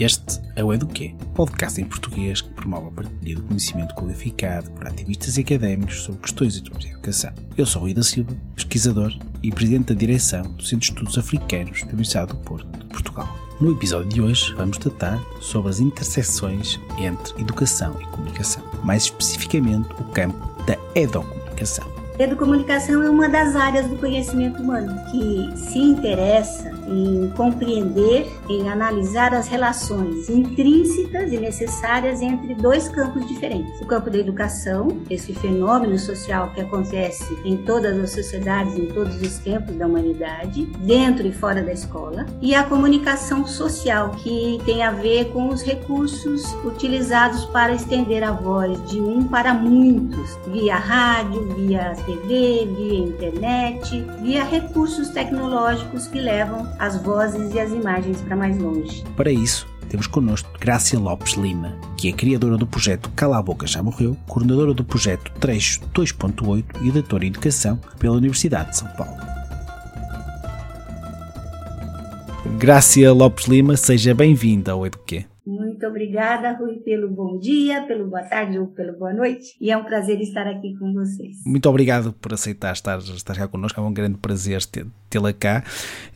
Este é o Eduquê, podcast em português que promove a partilha do conhecimento qualificado por ativistas e académicos sobre questões em termos de educação. Eu sou Rui da Silva, pesquisador e presidente da direção do Centro de Estudos Africanos da Universidade do Porto, de Portugal. No episódio de hoje vamos tratar sobre as interseções entre educação e comunicação, mais especificamente o campo da educomunicação. Educomunicação é uma das áreas do conhecimento humano que se interessa em compreender, em analisar as relações intrínsecas e necessárias entre dois campos diferentes. O campo da educação, esse fenômeno social que acontece em todas as sociedades, em todos os tempos da humanidade, dentro e fora da escola, e a comunicação social, que tem a ver com os recursos utilizados para estender a voz de um para muitos, via rádio, via TV, via internet, via recursos tecnológicos que levam as vozes e as imagens para mais longe. Para isso, temos connosco Grácia Lopes Lima, que é criadora do projeto Cala a Boca Já Morreu, coordenadora do projeto Trecho 2.8 e doutora em Educação pela Universidade de São Paulo. Grácia Lopes Lima, seja bem-vinda ao Eduquê. Muito obrigada, Rui, pelo bom dia, pelo boa tarde ou pelo boa noite. E é um prazer estar aqui com vocês. Muito obrigado por aceitar estar, estar cá connosco. É um grande prazer tê-la cá.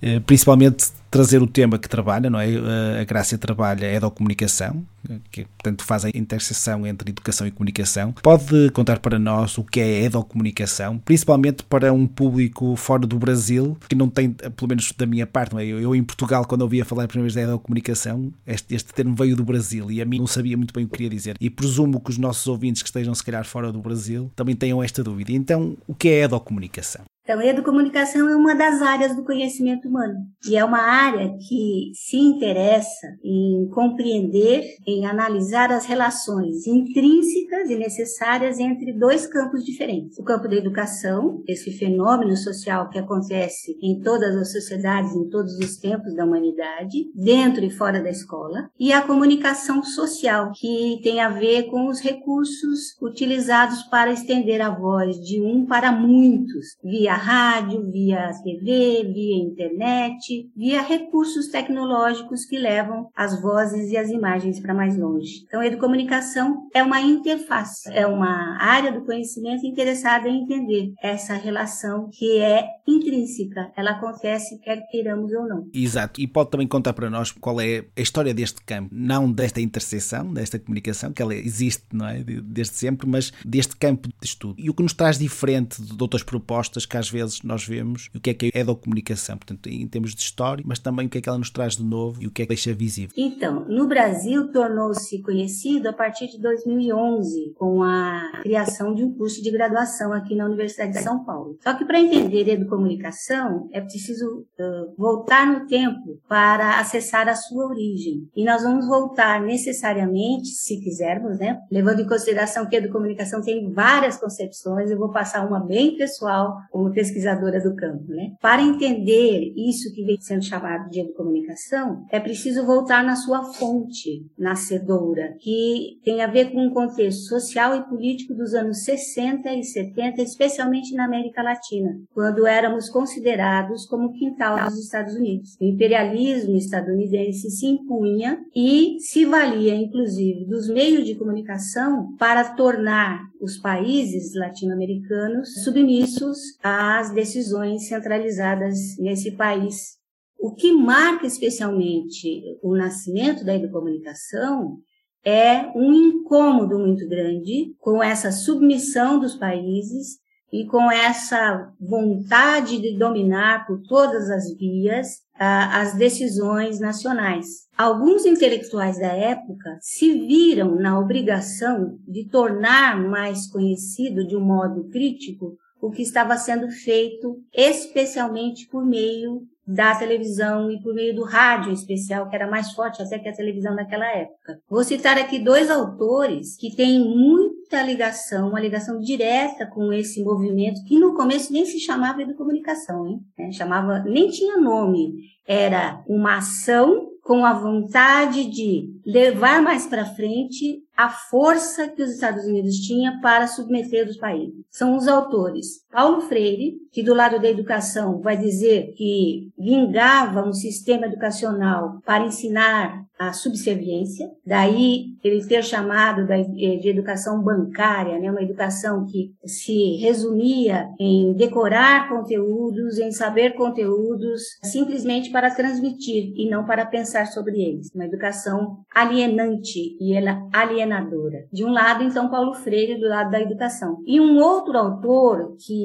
Eh, principalmente trazer o tema que trabalha, não é? Eh, a Grácia trabalha é da comunicação, que portanto faz a interseção entre educação e comunicação. Pode contar para nós o que é educomunicação, principalmente para um público fora do Brasil, que não tem, pelo menos da minha parte, não é? eu, eu em Portugal, quando ouvia falar a primeira vez da educomunicação, este, este termo veio do Brasil e a mim não sabia muito bem o que queria dizer. E presumo que os nossos ouvintes que estejam se calhar fora do Brasil também tenham esta dúvida. Então, o que é educomunicação? Então, a educomunicação é uma das áreas do conhecimento humano e é uma área que se interessa em compreender, em analisar as relações intrínsecas e necessárias entre dois campos diferentes. O campo da educação, esse fenômeno social que acontece em todas as sociedades, em todos os tempos da humanidade, dentro e fora da escola, e a comunicação social, que tem a ver com os recursos utilizados para estender a voz de um para muitos, via rádio, via TV, via internet, via recursos tecnológicos que levam as vozes e as imagens para mais longe. Então, a educomunicação é uma interface, é uma área do conhecimento interessada em entender essa relação que é intrínseca, ela acontece quer queiramos ou não. Exato, e pode também contar para nós qual é a história deste campo, não desta interseção, desta comunicação, que ela existe, não é, desde sempre, mas deste campo de estudo. E o que nos traz diferente de outras propostas que às vezes nós vemos o que é que é da comunicação, portanto, em termos de história, mas também o que é que ela nos traz de novo e o que é que deixa visível. Então, no Brasil tornou-se conhecido a partir de 2011, com a criação de um curso de graduação aqui na Universidade de São Paulo. Só que para entender educomunicação é preciso uh, voltar no tempo para acessar a sua origem. E nós vamos voltar necessariamente, se quisermos, né, levando em consideração que a educomunicação tem várias concepções, eu vou passar uma bem pessoal, como pesquisadora do campo, né? Para entender isso que vem sendo chamado de educomunicação, é preciso voltar na sua fonte nascedora, que tem a ver com o contexto social e político dos anos 60 e 70, especialmente na América Latina, quando éramos considerados como quintal dos Estados Unidos. O imperialismo estadunidense se impunha e se valia, inclusive, dos meios de comunicação para tornar os países latino-americanos submissos às decisões centralizadas nesse país. O que marca especialmente o nascimento da educomunicação é um incômodo muito grande com essa submissão dos países e com essa vontade de dominar por todas as vias as decisões nacionais. Alguns intelectuais da época se viram na obrigação de tornar mais conhecido de um modo crítico o que estava sendo feito especialmente por meio da televisão e por meio do rádio em especial, que era mais forte até que a televisão naquela época. Vou citar aqui dois autores que têm muita ligação, uma ligação direta com esse movimento, que no começo nem se chamava educomunicação, hein? É, chamava, nem tinha nome. Era uma ação com a vontade de levar mais para frente a força que os Estados Unidos tinha para submeter os países. São os autores Paulo Freire, que do lado da educação vai dizer que vingava um sistema educacional para ensinar a, subserviência, daí ele ter chamado de educação bancária, né, uma educação que se resumia em decorar conteúdos, em saber conteúdos, simplesmente para transmitir e não para pensar sobre eles, uma educação alienante e ela alienadora. De um lado, então, Paulo Freire, do lado da educação. E um outro autor que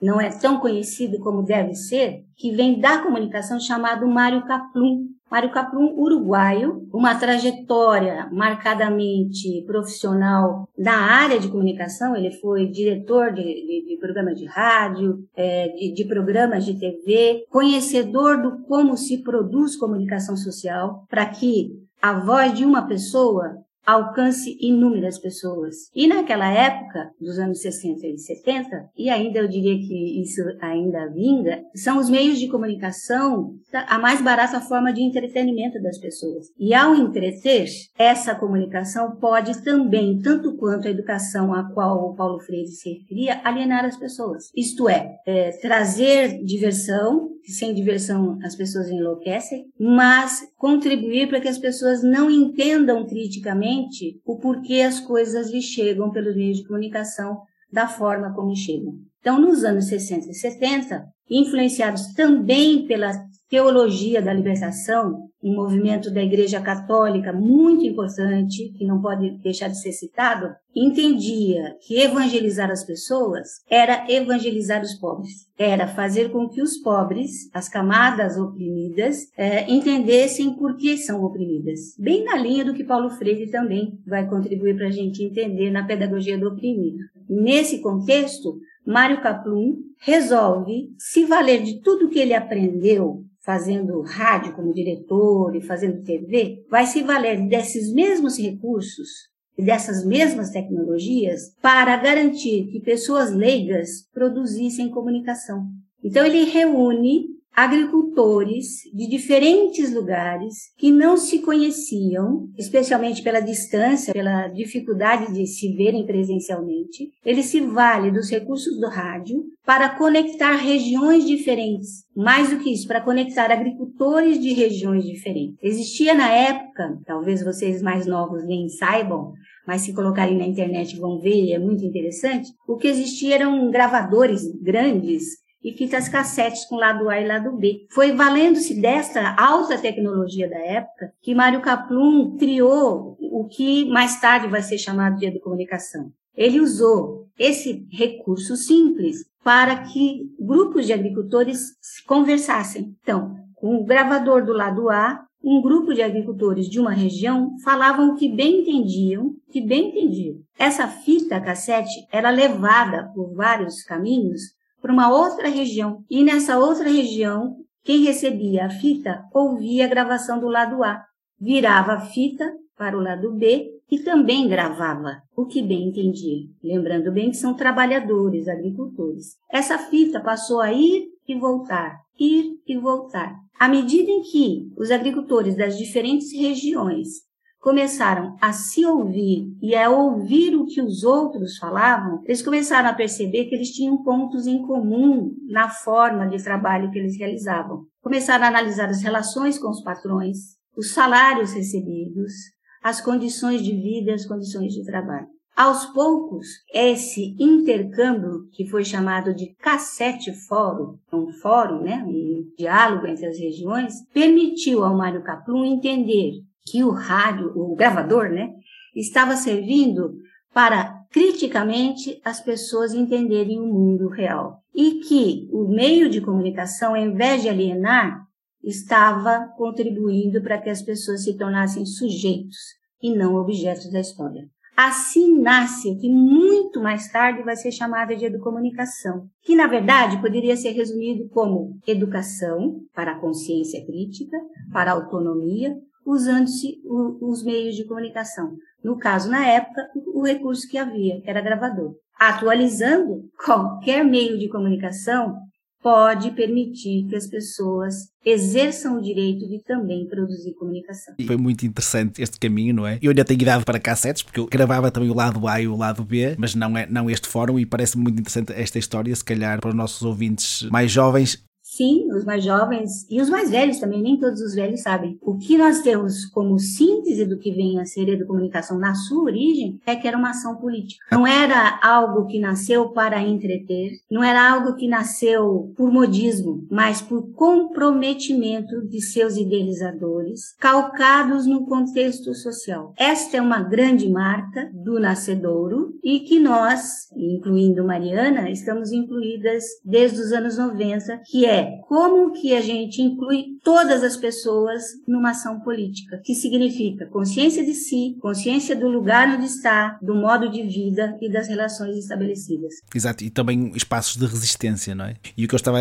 não é tão conhecido como deve ser, que vem da comunicação, chamado Mário Kaplum. Mário Kaplum, uruguaio, uma trajetória marcadamente profissional na área de comunicação. Ele foi diretor de, de, de programas de rádio, é, de, de programas de TV, conhecedor do como se produz comunicação social, para que a voz de uma pessoa alcance inúmeras pessoas. E naquela época, dos anos 60 e 70, e ainda eu diria que isso ainda vinga, são os meios de comunicação a mais barata forma de entretenimento das pessoas. E ao entreter, essa comunicação pode também, tanto quanto a educação a qual o Paulo Freire se referia, alienar as pessoas. Isto é, é trazer diversão, sem diversão as pessoas enlouquecem, mas contribuir para que as pessoas não entendam criticamente o porquê as coisas lhes chegam pelos meios de comunicação da forma como chegam. Então, nos anos 60 e 70, influenciados também pela teologia da libertação, um movimento da Igreja Católica muito importante, que não pode deixar de ser citado, entendia que evangelizar as pessoas era evangelizar os pobres, era fazer com que os pobres, as camadas oprimidas, é, entendessem por que são oprimidas. Bem na linha do que Paulo Freire também vai contribuir para a gente entender na pedagogia do oprimido. Nesse contexto, Mário Kaplum resolve se valer de tudo que ele aprendeu fazendo rádio como diretor e fazendo TV, vai se valer desses mesmos recursos e dessas mesmas tecnologias para garantir que pessoas leigas produzissem comunicação. Então ele reúne agricultores de diferentes lugares que não se conheciam, especialmente pela distância, pela dificuldade de se verem presencialmente. Ele se vale dos recursos do rádio para conectar regiões diferentes. Mais do que isso, para conectar agricultores de regiões diferentes. Existia na época, talvez vocês mais novos nem saibam, mas se colocarem na internet vão ver, é muito interessante. O que existia eram gravadores grandes e fitas cassetes com lado A e lado B. Foi valendo-se desta alta tecnologia da época que Mário Kaplum criou o que mais tarde vai ser chamado de educomunicação. Ele usou esse recurso simples para que grupos de agricultores conversassem. Então, com o gravador do lado A, um grupo de agricultores de uma região falavam o que bem entendiam, que bem entendiam. Essa fita cassete era levada por vários caminhos para uma outra região. E nessa outra região, quem recebia a fita ouvia a gravação do lado A, virava a fita para o lado B e também gravava, o que bem entendia. Lembrando bem que são trabalhadores, agricultores. Essa fita passou a ir e voltar, ir e voltar. À medida em que os agricultores das diferentes regiões começaram a se ouvir e a ouvir o que os outros falavam, eles começaram a perceber que eles tinham pontos em comum na forma de trabalho que eles realizavam. Começaram a analisar as relações com os patrões, os salários recebidos, as condições de vida e as condições de trabalho. Aos poucos, esse intercâmbio, que foi chamado de cassete fórum, um fórum, né, um diálogo entre as regiões, permitiu ao Mário Caplum entender que o rádio, o gravador, né, estava servindo para criticamente as pessoas entenderem o mundo real e que o meio de comunicação, ao invés de alienar, estava contribuindo para que as pessoas se tornassem sujeitos e não objetos da história. Assim nasce o que muito mais tarde vai ser chamada de educomunicação, que na verdade poderia ser resumido como educação para a consciência crítica, para a autonomia usando-se os meios de comunicação. No caso, na época, o recurso que havia, que era gravador. Atualizando, qualquer meio de comunicação pode permitir que as pessoas exerçam o direito de também produzir comunicação. Foi muito interessante este caminho, não é? Eu ainda tenho idade para cassetes, porque eu gravava também o lado A e o lado B, mas não, é, não este fórum, e parece muito interessante esta história, se calhar para os nossos ouvintes mais jovens, Sim, os mais jovens e os mais velhos também, nem todos os velhos sabem. O que nós temos como síntese do que vem a ser educomunicação na sua origem é que era uma ação política. Não era algo que nasceu para entreter, não era algo que nasceu por modismo, mas por comprometimento de seus idealizadores, calcados no contexto social. Esta é uma grande marca do nascedouro e que nós, incluindo Mariana, estamos incluídas desde os anos 90, que é como que a gente inclui todas as pessoas numa ação política, que significa consciência de si, consciência do lugar onde está, do modo de vida e das relações estabelecidas. Exato, e também espaços de resistência, não é? E o que eu estava,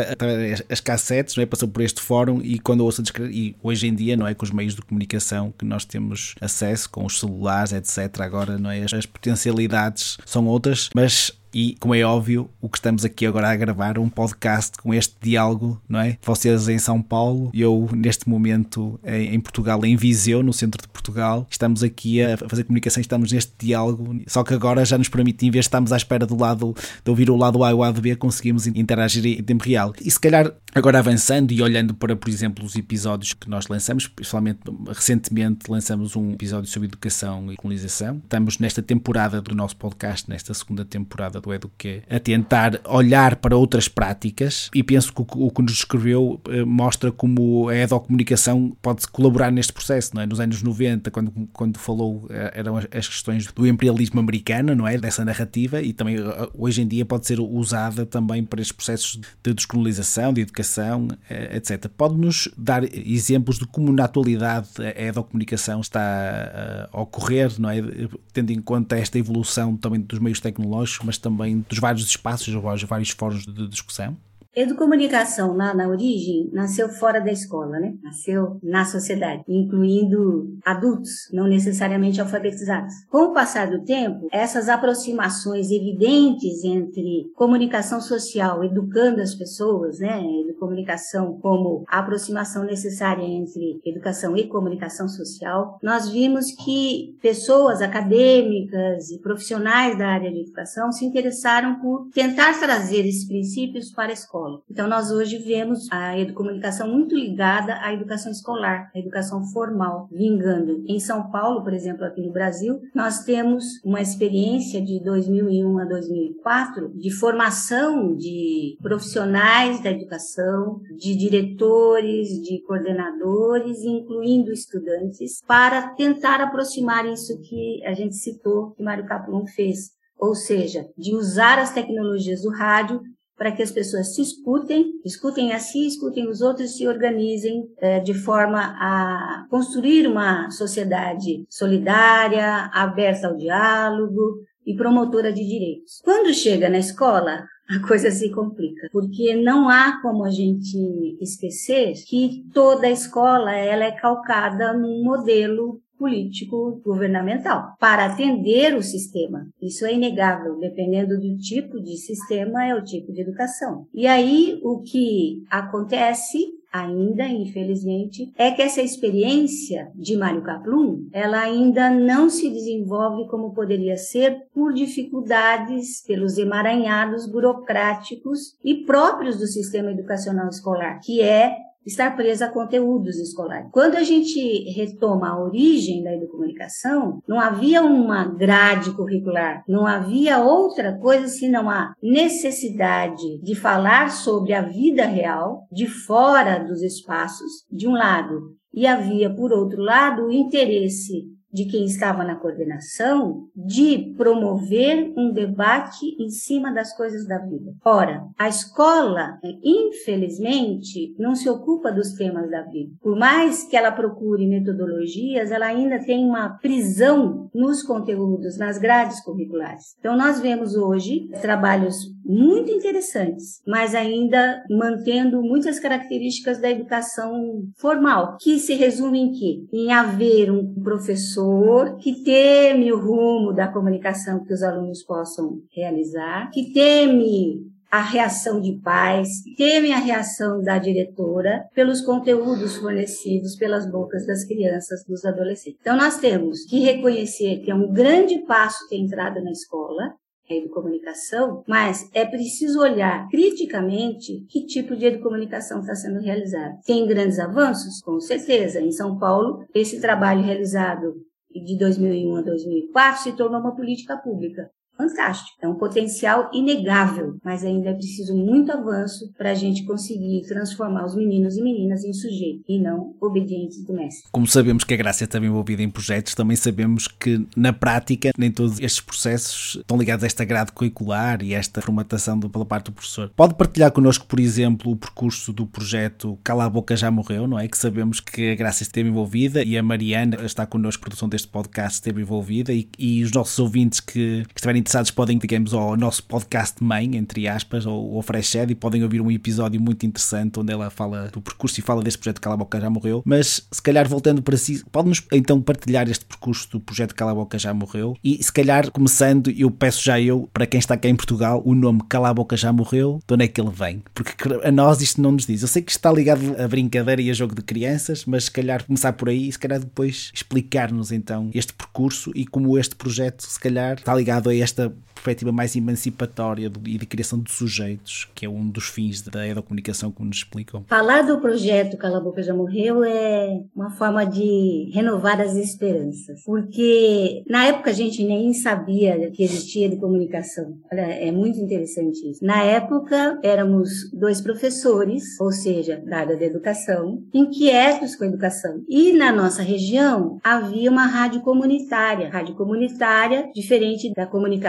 as cassetes, não é? Passou por este fórum e quando eu ouço descrever, e hoje em dia, não é? Com os meios de comunicação que nós temos acesso, com os celulares, etc. Agora, não é? As potencialidades são outras, mas e, como é óbvio, o que estamos aqui agora a gravar um podcast com este diálogo, não é? Vocês em São Paulo, eu neste momento em, Portugal, em Viseu, no centro de Portugal, estamos aqui a fazer comunicação, estamos neste diálogo, só que agora já nos permite, em vez de estarmos à espera do lado, de ouvir o lado A e o lado B, conseguimos interagir em tempo real. E se calhar, agora avançando e olhando para, por exemplo, os episódios que nós lançamos, principalmente recentemente lançamos um episódio sobre educação e colonização. Estamos nesta temporada do nosso podcast, nesta segunda temporada do Eduque, a tentar olhar para outras práticas e penso que o, que nos escreveu eh, mostra como a edocomunicação pode colaborar neste processo, não é? Nos anos 90, quando, quando falou, eh, eram as questões do imperialismo americano, não é? Dessa narrativa e também eh, hoje em dia pode ser usada também para estes processos de descolonização, de educação, etc. Pode-nos dar exemplos de como na atualidade a edocomunicação está a ocorrer, não é? Tendo em conta esta evolução também dos meios tecnológicos, mas também também dos vários espaços, dos vários fóruns de discussão? Educomunicação, na, na origem, nasceu fora da escola, né? Nasceu na sociedade, incluindo adultos, não necessariamente alfabetizados. Com o passar do tempo, essas aproximações evidentes entre comunicação social, educando as pessoas, né? Comunicação como a aproximação necessária entre educação e comunicação social, nós vimos que pessoas acadêmicas e profissionais da área de educação se interessaram por tentar trazer esses princípios para a escola escola. Então, nós hoje vemos a educomunicação muito ligada à educação escolar, à educação formal, vingando. Em São Paulo, por exemplo, aqui no Brasil, nós temos uma experiência de 2001 a 2004 de formação de profissionais da educação, de diretores, de coordenadores, incluindo estudantes, para tentar aproximar isso que a gente citou, que Mário Capulon fez, ou seja, de usar as tecnologias do rádio para que as pessoas se escutem, escutem a si, escutem os outros, se organizem é, de forma a construir uma sociedade solidária, aberta ao diálogo e promotora de direitos. Quando chega na escola, a coisa se complica, porque não há como a gente esquecer que toda escola ela é calcada num modelo político governamental para atender o sistema. Isso é inegável, dependendo do tipo de sistema, é o tipo de educação. E aí o que acontece ainda, infelizmente, é que essa experiência de Mário Kaplum, ela ainda não se desenvolve como poderia ser por dificuldades, pelos emaranhados burocráticos e próprios do sistema educacional escolar, que é estar presa a conteúdos escolares. Quando a gente retoma a origem da educomunicação, não havia uma grade curricular, não havia outra coisa senão a necessidade de falar sobre a vida real de fora dos espaços, de um lado, e havia, por outro lado, o interesse de quem estava na coordenação de promover um debate em cima das coisas da vida. Ora, a escola, infelizmente, não se ocupa dos temas da vida. Por mais que ela procure metodologias, ela ainda tem uma prisão nos conteúdos, nas grades curriculares. Então, nós vemos hoje trabalhos muito interessantes, mas ainda mantendo muitas características da educação formal, que se resume em quê? Em haver um professor que teme o rumo da comunicação que os alunos possam realizar, que teme a reação de pais, teme a reação da diretora pelos conteúdos fornecidos pelas bocas das crianças, dos adolescentes. Então, nós temos que reconhecer que é um grande passo ter entrado na escola, educomunicação, mas é preciso olhar criticamente que tipo de educomunicação está sendo realizado. Tem grandes avanços? Com certeza. Em São Paulo, esse trabalho realizado de 2001 a 2004 se tornou uma política pública fantástico. É um potencial inegável, mas ainda é preciso muito avanço para a gente conseguir transformar os meninos e meninas em sujeitos e não obedientes do mestre. Como sabemos que a Graça está envolvida em projetos, também sabemos que na prática nem todos estes processos estão ligados a esta grade curricular e a esta formatação do, pela parte do professor. Pode partilhar connosco, por exemplo, o percurso do projeto Cala a Boca Já Morreu, não é? Que sabemos que a Graça esteve envolvida e a Mariana está connosco, produção deste podcast esteve envolvida e, e os nossos ouvintes que, que estiverem interessados podem, digamos, ao nosso podcast mãe, entre aspas, ou ao Fresh Ed, e podem ouvir um episódio muito interessante onde ela fala do percurso e fala deste projeto Cala a Boca Já Morreu. Mas, se calhar, voltando para si, pode-nos então partilhar este percurso do projeto Cala a Boca Já Morreu e, se calhar, começando, eu peço já eu, para quem está cá em Portugal, o nome Cala a Boca Já Morreu, de onde é que ele vem? Porque a nós isto não nos diz. Eu sei que está ligado a brincadeira e a jogo de crianças, mas se calhar começar por aí e se calhar depois explicar-nos então este percurso e como este projeto se calhar está ligado a esta perspectiva mais emancipatória e de criação de sujeitos, que é um dos fins da educomunicação, como nos explicam. Falar do projeto Cala a Boca Já Morreu é uma forma de renovar as esperanças, porque na época a gente nem sabia que existia de comunicação. Olha, é muito interessante isso. Na época éramos dois professores, ou seja, da área da educação, inquietos com a educação. E na nossa região havia uma rádio comunitária, rádio comunitária diferente da comunicação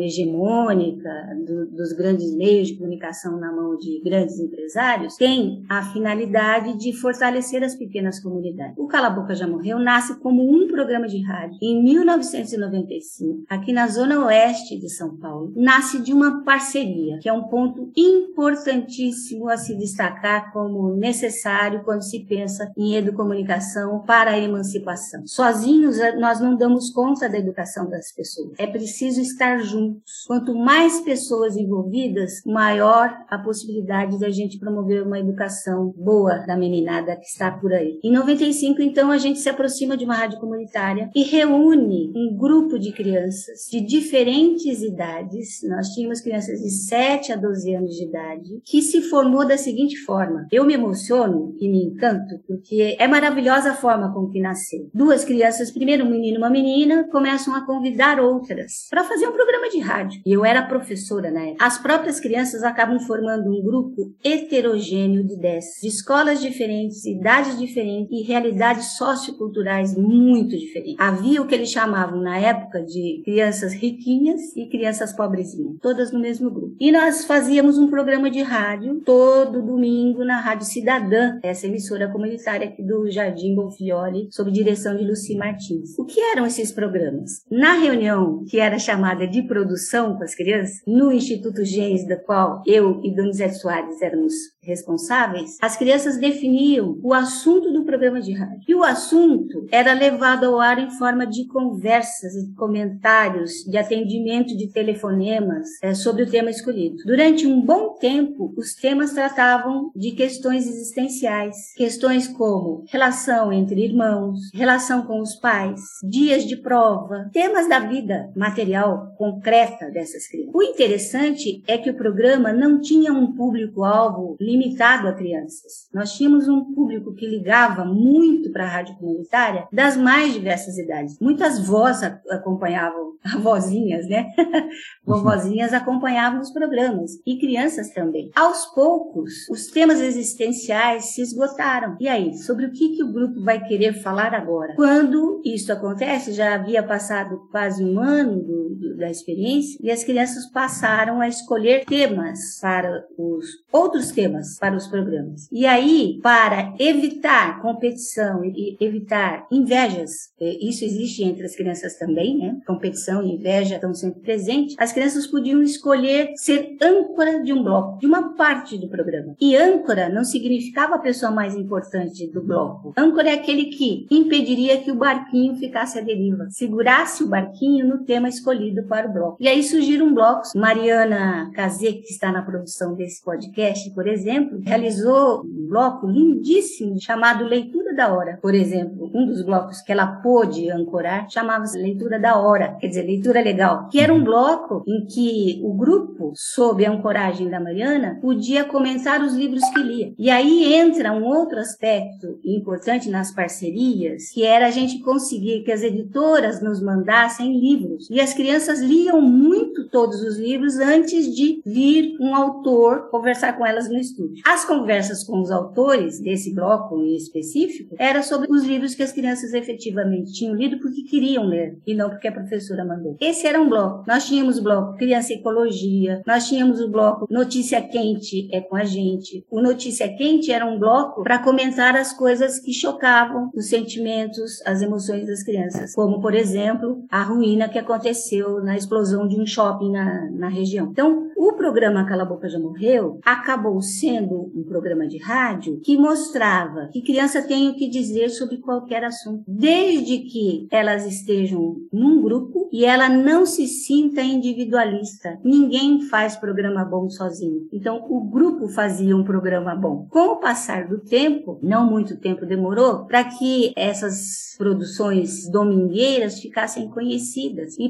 hegemônica do, dos grandes meios de comunicação na mão de grandes empresários, tem a finalidade de fortalecer as pequenas comunidades. O Cala Boca Já Morreu nasce como um programa de rádio. Em 1995, aqui na zona oeste de São Paulo, nasce de uma parceria, que é um ponto importantíssimo a se destacar como necessário quando se pensa em educomunicação para a emancipação. Sozinhos, nós não damos conta da educação das pessoas. É preciso estar juntos. Quanto mais pessoas envolvidas, maior a possibilidade da gente promover uma educação boa da meninada que está por aí. Em 95, então, a gente se aproxima de uma rádio comunitária e reúne um grupo de crianças de diferentes idades. Nós tínhamos crianças de 7 a 12 anos de idade, que se formou da seguinte forma. Eu me emociono e me encanto porque é maravilhosa a forma com que nasceu. Duas crianças, primeiro um menino e uma menina, começam a convidar outras para fazer um programa de rádio. E eu era professora na época. As próprias crianças acabam formando um grupo heterogêneo de 10, de escolas diferentes, idades diferentes e realidades socioculturais muito diferentes. Havia o que eles chamavam na época de crianças riquinhas e crianças pobrezinhas, todas no mesmo grupo. E nós fazíamos um programa de rádio todo domingo na Rádio Cidadã, essa emissora comunitária aqui do Jardim Bonfioli, sob direção de Luci Martins. O que eram esses programas? Na reunião que era chamada de produção com as crianças, no Instituto Gens, da qual eu e Donizete Soares éramos responsáveis, as crianças definiam o assunto do programa de rádio. E o assunto era levado ao ar em forma de conversas, de comentários, de atendimento de telefonemas é, sobre o tema escolhido. Durante um bom tempo, os temas tratavam de questões existenciais, questões como relação entre irmãos, relação com os pais, dias de prova, temas da vida material concreta dessas crianças. O interessante é que o programa não tinha um público-alvo limitado a crianças. Nós tínhamos um público que ligava muito para a rádio comunitária das mais diversas idades. Muitas vós acompanhavam, vozinhas, né? Vovozinhas acompanhavam os programas e crianças também. Aos poucos, os temas existenciais se esgotaram. E aí, sobre o que, que o grupo vai querer falar agora? Quando isso acontece, já havia passado quase um ano do, do, da experiência e as crianças passaram a escolher temas para os outros temas para os programas. E aí, para evitar competição e evitar invejas, é, isso existe entre as crianças também, né? Competição e inveja estão sempre presentes. As crianças podiam escolher ser âncora de um bloco, de uma parte do programa. E âncora não significava a pessoa mais importante do bloco. Âncora é aquele que impediria que o barquinho ficasse à deriva, segurasse o barquinho no tema escolhido para o bloco. E aí surgiram blocos. Mariana Cazê, que está na produção desse podcast, por exemplo, realizou um bloco lindíssimo chamado Leitura da hora. Por exemplo, um dos blocos que ela pôde ancorar chamava-se Leitura da Hora, quer dizer, leitura legal, que era um bloco em que o grupo, sob a ancoragem da Mariana, podia comentar os livros que lia. E aí entra um outro aspecto importante nas parcerias, que era a gente conseguir que as editoras nos mandassem livros. E as crianças liam muito todos os livros antes de vir um autor conversar com elas no estúdio. As conversas com os autores desse bloco em específico era sobre os livros que as crianças efetivamente tinham lido porque queriam ler e não porque a professora mandou. Esse era um bloco. Nós tínhamos o bloco Criança e Ecologia, nós tínhamos o bloco Notícia Quente é com a gente. O Notícia Quente era um bloco para comentar as coisas que chocavam os sentimentos, as emoções das crianças, como por exemplo a ruína que aconteceu na explosão de um shopping na, na região. Então, o programa Cala a Boca Já Morreu acabou sendo um programa de rádio que mostrava que criança tem o que dizer sobre qualquer assunto, desde que elas estejam num grupo e ela não se sinta individualista. Ninguém faz programa bom sozinho. Então, o grupo fazia um programa bom. Com o passar do tempo, não muito tempo demorou, para que essas produções domingueiras ficassem conhecidas e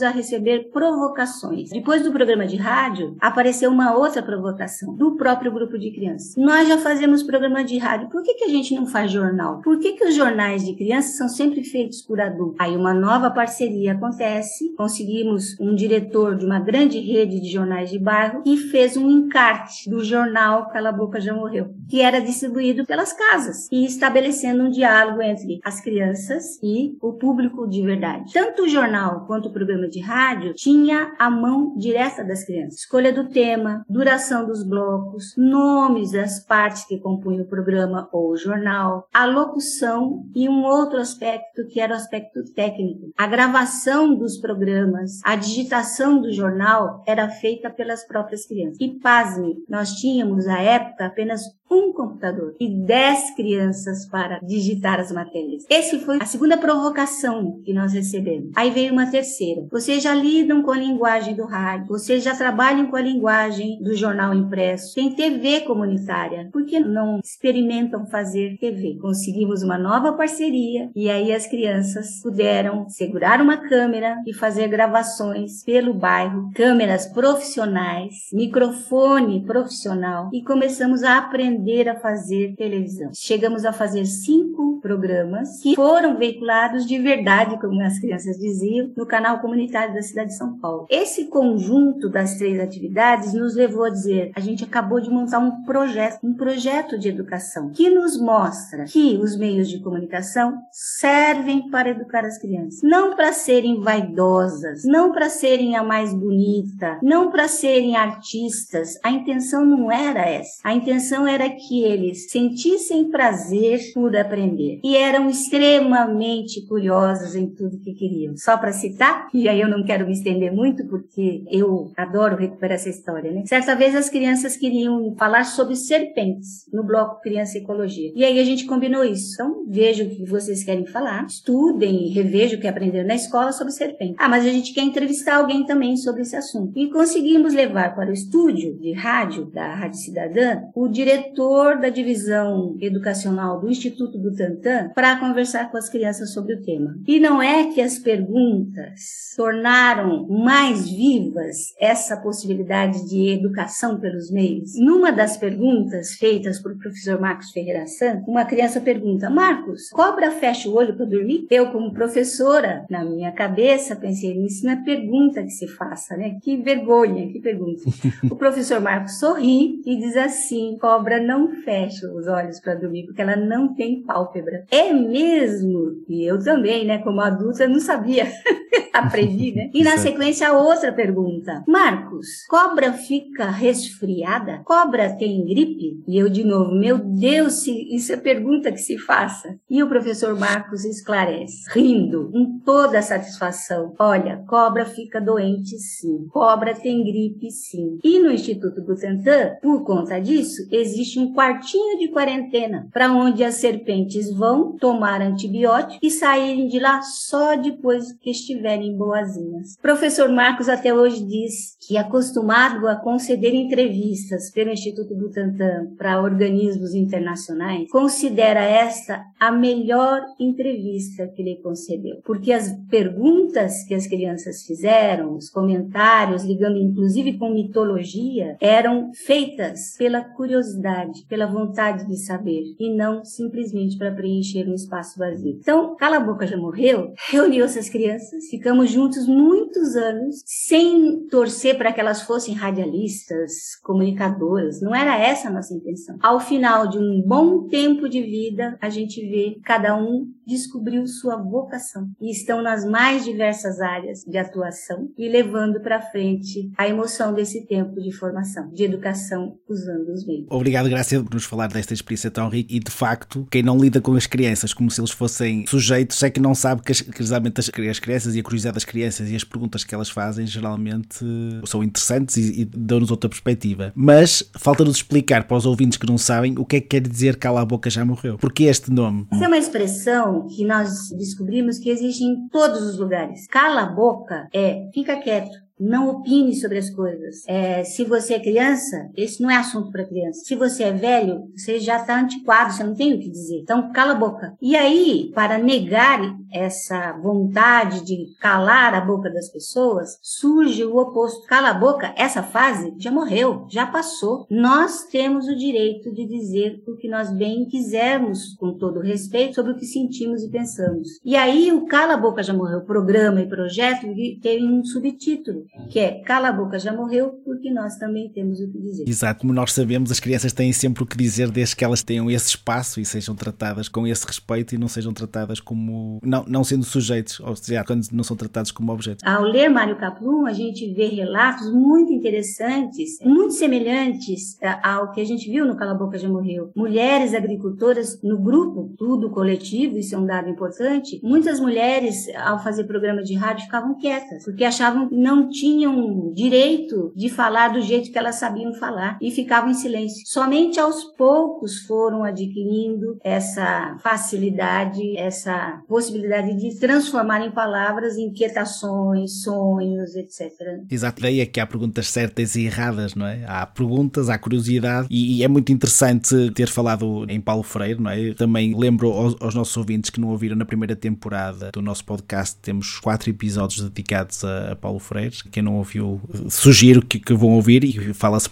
a receber provocações. Depois do programa de rádio, apareceu uma outra provocação do próprio grupo de crianças. Nós já fazemos programa de rádio, por que, que a gente não faz jornal? Por que, que os jornais de crianças são sempre feitos por adultos? Aí uma nova parceria acontece, conseguimos um diretor de uma grande rede de jornais de bairro e fez um encarte do jornal Cala a Boca Já Morreu, que era distribuído pelas casas e estabelecendo um diálogo entre as crianças e o público de verdade. Tanto o jornal quanto o programa de rádio tinha a mão direta das crianças. Escolha do tema, duração dos blocos, nomes das partes que compunham o programa ou o jornal, a locução e um outro aspecto que era o aspecto técnico. A gravação dos programas, a digitação do jornal era feita pelas próprias crianças. E pasme, nós tínhamos à época apenas um computador e dez crianças para digitar as matérias. Esse foi a segunda provocação que nós recebemos. Aí veio uma terceira. Vocês já lidam com a linguagem do rádio, vocês já trabalham com a linguagem do jornal impresso, tem TV comunitária. Por que não experimentam fazer TV? Conseguimos uma nova parceria e aí as crianças puderam segurar uma câmera e fazer gravações pelo bairro, câmeras profissionais, microfone profissional e começamos a aprender a fazer televisão. Chegamos a fazer cinco programas que foram veiculados de verdade, como as crianças diziam, no canal comunitário da cidade de São Paulo. Esse conjunto das três atividades nos levou a dizer: a gente acabou de montar um projeto, um projeto de educação que nos mostra que os meios de comunicação servem para educar as crianças, não para serem vaidosas, não para serem a mais bonita, não para serem artistas. A intenção não era essa. A intenção era que eles sentissem prazer por aprender e eram extremamente curiosos em tudo que queriam. Só para citar, e aí eu não quero me estender muito porque eu adoro recuperar essa história, né? Certa vez as crianças queriam falar sobre serpentes no bloco Criança e Ecologia. E aí a gente combinou isso. Então, vejo o que vocês querem falar, estudem revejam o que aprenderam na escola sobre serpentes. Ah, mas a gente quer entrevistar alguém também sobre esse assunto. E conseguimos levar para o estúdio de rádio da Rádio Cidadã o diretor da divisão educacional do Instituto Butantan para conversar com as crianças sobre o tema. E não é que as perguntas tornaram mais vivas essa possibilidade de educação pelos meios. Numa das perguntas feitas por professor Marcos Ferreira Santos, uma criança pergunta: Marcos, cobra fecha o olho para dormir? Eu, como professora, na minha cabeça, pensei: isso não é pergunta que se faça, né? Que vergonha, que pergunta. o professor Marcos sorri e diz assim: cobra não fecha os olhos para dormir porque ela não tem pálpebra. É mesmo? E eu também, né? Como adulta, não sabia. Aprendi, né? E na sequência, a outra pergunta: Marcos, cobra fica resfriada? Cobra tem gripe? E eu de novo: Meu Deus, isso é pergunta que se faça. E o professor Marcos esclarece, rindo, com toda a satisfação: Olha, cobra fica doente sim. Cobra tem gripe sim. E no Instituto Butantan, por conta disso, existe um quartinho de quarentena para onde as serpentes vão tomar antibiótico e saírem de lá só depois que estiverem boazinhas. Professor Marcos até hoje diz que acostumado a conceder entrevistas pelo Instituto Butantan para organismos internacionais, considera esta a melhor entrevista que ele concedeu, porque as perguntas que as crianças fizeram, os comentários, ligando inclusive com mitologia, eram feitas pela curiosidade, pela vontade de saber e não simplesmente para preencher um espaço vazio. Então, Cala a Boca já morreu, reuniu essas crianças, ficamos juntos muitos anos sem torcer para que elas fossem radialistas, comunicadoras, não era essa a nossa intenção. Ao final de um bom tempo de vida, a gente vê cada um descobriu sua vocação e estão nas mais diversas áreas de atuação e levando para frente a emoção desse tempo de formação, de educação usando os meios. Obrigado, Graça, nos falar desta experiência tão rica e de facto, quem não lida com as crianças como se eles fossem sujeitos é que não sabe que, as, que geralmente as, as crianças e a curiosidade das crianças e as perguntas que elas fazem geralmente são interessantes e, e dão-nos outra perspectiva. Mas falta-nos explicar para os ouvintes que não sabem o que é que quer dizer cala a boca já morreu. Porque este nome? Essa é uma expressão que nós descobrimos que existe em todos os lugares. Cala a boca é fica quieto. Não opine sobre as coisas. É, se você é criança, esse não é assunto para criança. Se você é velho, você já está antiquado, você não tem o que dizer. Então, cala a boca. E aí, para negar essa vontade de calar a boca das pessoas, surge o oposto. Cala a boca, essa fase já morreu, já passou. Nós temos o direito de dizer o que nós bem quisermos, com todo respeito, sobre o que sentimos e pensamos. E aí, o Cala a Boca Já Morreu, programa e projeto, tem um subtítulo que é Cala a Boca Já Morreu, porque nós também temos o que dizer. Exato, como nós sabemos, as crianças têm sempre o que dizer desde que elas tenham esse espaço e sejam tratadas com esse respeito e não sejam tratadas como. não, não sendo sujeitos, ou seja, quando não são tratados como objetos. Ao ler Mário Caplum, a gente vê relatos muito interessantes, muito semelhantes ao que a gente viu no Cala a Boca Já Morreu. Mulheres agricultoras no grupo, tudo coletivo, isso é um dado importante. Muitas mulheres, ao fazer programa de rádio, ficavam quietas, porque achavam que não tinham direito de falar do jeito que elas sabiam falar e ficavam em silêncio. Somente aos poucos foram adquirindo essa facilidade, essa possibilidade de transformar em palavras inquietações, sonhos, etc. Exato. Daí é que há perguntas certas e erradas, não é? Há perguntas, há curiosidade e, e é muito interessante ter falado em Paulo Freire, não é? Também lembro aos, aos, nossos ouvintes que não ouviram na primeira temporada do nosso podcast, temos quatro episódios dedicados a, a Paulo Freire. Quem não ouviu, sugiro que, que vão ouvir e fala-se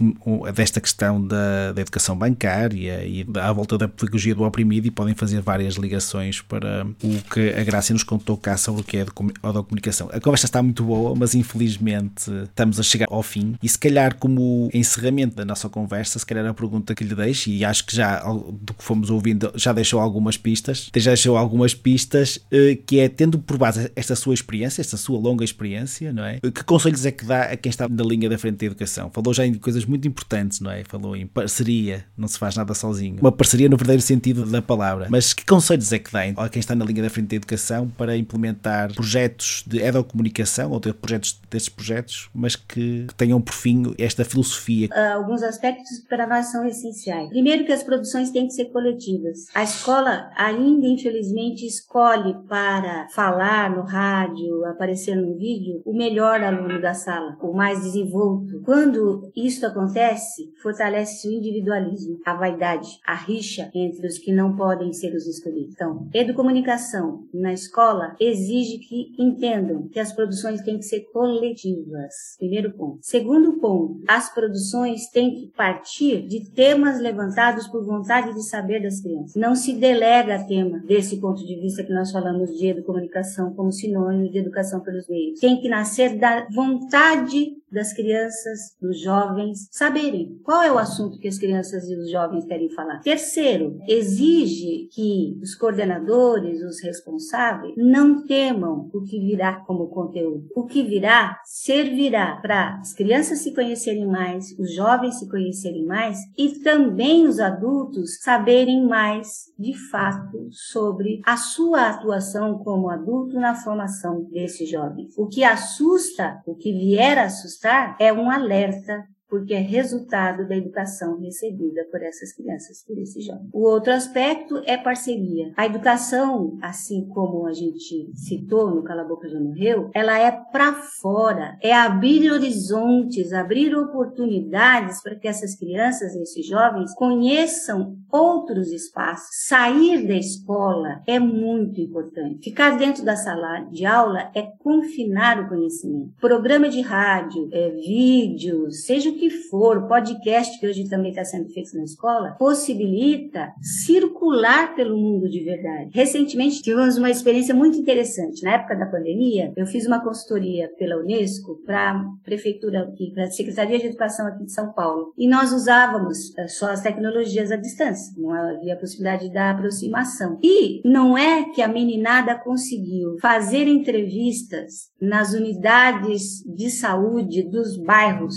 desta questão da, da educação bancária e à volta da pedagogia do oprimido e podem fazer várias ligações para o que a Graça nos contou cá sobre o que é a comunicação. A conversa está muito boa, mas infelizmente estamos a chegar ao fim e se calhar como encerramento da nossa conversa, se calhar a pergunta que lhe deixo e acho que já do que fomos ouvindo já deixou algumas pistas, já deixou algumas pistas eh, que é tendo por base esta sua experiência, esta sua longa experiência, não é? Que conselhos é que dá a quem está na linha da frente da educação? Falou já em coisas muito importantes, não é? Falou em parceria, não se faz nada sozinho. Uma parceria no verdadeiro sentido da palavra. Mas que conselhos é que dá a quem está na linha da frente da educação para implementar projetos de educomunicação ou ter projetos desses projetos, mas que, tenham por fim esta filosofia? Uh, alguns aspectos para nós são essenciais. Primeiro que as produções têm que ser coletivas. A escola ainda, infelizmente, escolhe para falar no rádio, aparecer no vídeo, o melhor aluno da sala, o mais desenvolto. Quando isso acontece, fortalece o individualismo, a vaidade, a rixa entre os que não podem ser os escolhidos. Então, educomunicação na escola exige que entendam que as produções têm que ser coletivas. Primeiro ponto. Segundo ponto, as produções têm que partir de temas levantados por vontade de saber das crianças. Não se delega tema desse ponto de vista que nós falamos de educomunicação como sinônimo de educação pelos meios. Tem que nascer da vontade vontade das crianças, dos jovens, saberem qual é o assunto que as crianças e os jovens querem falar. Terceiro, exige que os coordenadores, os responsáveis, não temam o que virá como conteúdo. O que virá servirá para as crianças se conhecerem mais, os jovens se conhecerem mais e também os adultos saberem mais de fato sobre a sua atuação como adulto na formação desses jovens. O que assusta, o que vier a assustar, é um alerta porque é resultado da educação recebida por essas crianças, por esses jovens. O outro aspecto é parceria. A educação, assim como a gente citou no Cala Boca Já Morreu, ela é para fora, é abrir horizontes, abrir oportunidades para que essas crianças, esses jovens, conheçam outros espaços. Sair da escola é muito importante. Ficar dentro da sala de aula é confinar o conhecimento. Programa de rádio, é, vídeo, seja o que for, podcast que hoje também está sendo feito na escola, possibilita circular pelo mundo de verdade. Recentemente tivemos uma experiência muito interessante. Na época da pandemia, eu fiz uma consultoria pela Unesco para a prefeitura aqui, para a Secretaria de Educação aqui de São Paulo. E nós usávamos eh, só as tecnologias à distância, não havia possibilidade da aproximação. E não é que a meninada conseguiu fazer entrevistas nas unidades de saúde dos bairros,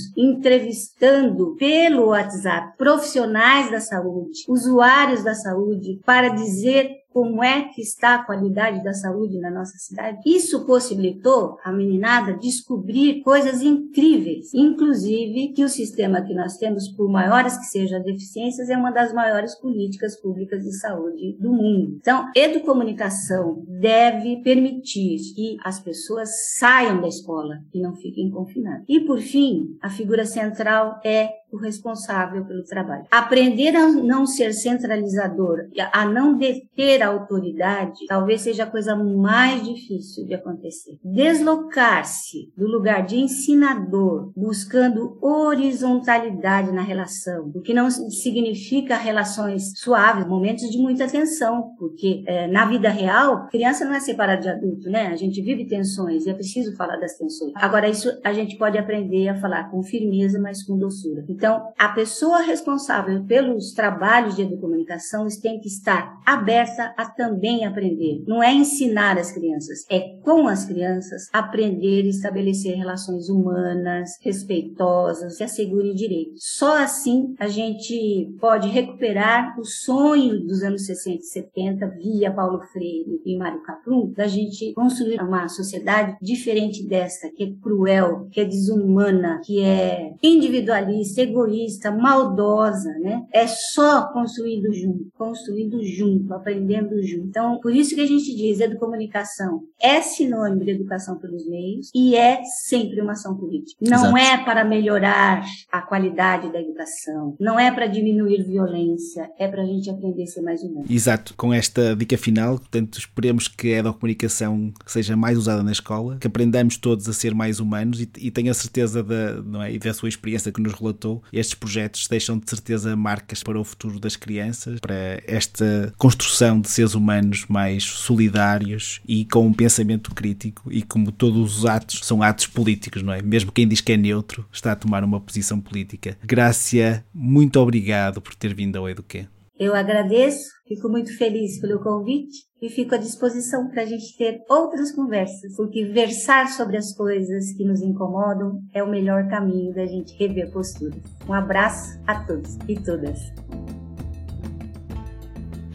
entrevistando pelo WhatsApp profissionais da saúde, usuários da saúde, para dizer como é que está a qualidade da saúde na nossa cidade. Isso possibilitou a meninada descobrir coisas incríveis, inclusive que o sistema que nós temos, por maiores que sejam as deficiências, é uma das maiores políticas públicas de saúde do mundo. Então, educomunicação deve permitir que as pessoas saiam da escola e não fiquem confinadas. E por fim, a figura central é o responsável pelo trabalho. Aprender a não ser centralizador, a não deter a autoridade, talvez seja a coisa mais difícil de acontecer. Deslocar-se do lugar de ensinador, buscando horizontalidade na relação, o que não significa relações suaves, momentos de muita tensão, porque é, na vida real, criança não é separada de adulto, né? A gente vive tensões e é preciso falar das tensões. Agora, isso a gente pode aprender a falar com firmeza, mas com doçura. Então, então, a pessoa responsável pelos trabalhos de educomunicação tem que estar aberta a também aprender. Não é ensinar as crianças, é com as crianças aprender e estabelecer relações humanas, respeitosas, que assegurem direitos. Só assim a gente pode recuperar o sonho dos anos 60 e 70 via Paulo Freire e Mário Caprum, da gente construir uma sociedade diferente desta, que é cruel, que é desumana, que é individualista, egoísta, maldosa, né? É só construído junto, construído junto, aprendendo junto. Então, por isso que a gente diz, educomunicação é sinônimo de educação pelos meios e é sempre uma ação política. Não Exato. é para melhorar a qualidade da educação, não é para diminuir violência, é para a gente aprender a ser mais humano. Exato. Com esta dica final, portanto, esperemos que a educomunicação seja mais usada na escola, que aprendamos todos a ser mais humanos e, e tenho a certeza da, não é, e da sua experiência que nos relatou estes projetos deixam de certeza marcas para o futuro das crianças, para esta construção de seres humanos mais solidários e com um pensamento crítico. E como todos os atos são atos políticos, não é? Mesmo quem diz que é neutro está a tomar uma posição política. Grácia, muito obrigado por ter vindo ao Eduquê. Eu agradeço, fico muito feliz pelo convite e fico à disposição para a gente ter outras conversas, porque versar sobre as coisas que nos incomodam é o melhor caminho da gente rever posturas. Um abraço a todos e todas.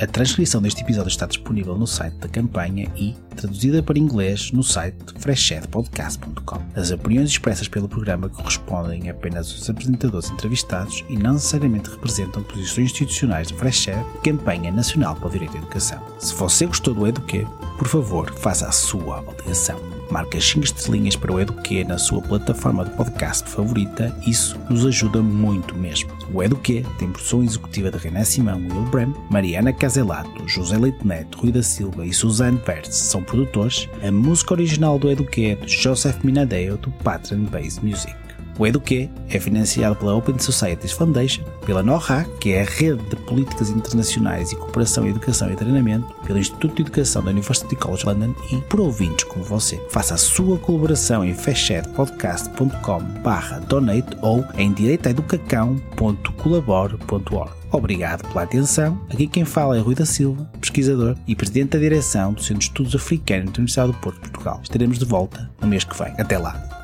A transcrição deste episódio está disponível no site da campanha e traduzida para inglês no site freshedpodcast.com. As opiniões expressas pelo programa correspondem apenas aos apresentadores entrevistados e não necessariamente representam posições institucionais de Freshed Campanha Nacional para o Direito à Educação. Se você gostou do Eduquê, por favor, faça a sua avaliação marque as 5 estrelinhas para o Eduquê na sua plataforma de podcast favorita, isso nos ajuda muito mesmo. O Eduquê tem produção executiva de René Simão e Brem, Mariana Caselato, José Leite Neto, Rui da Silva e Suzanne Verts são produtores, a música original do Eduquê é de Joseph Minadeo do Patron Base Music. O Eduquê é financiado pela Open Societies Foundation, pela NORA, que é a Rede de Políticas Internacionais e Cooperação em Educação e Treinamento, pelo Instituto de Educação da University College London e por ouvintes como você. Faça a sua colaboração em fechadpodcast.com donate ou em direitaeducacão.colabore.org. Obrigado pela atenção. Aqui quem fala é Rui da Silva, pesquisador e presidente da direção do Centro de Estudos Africanos da Universidade do Porto, Portugal. Estaremos de volta no mês que vem. Até lá.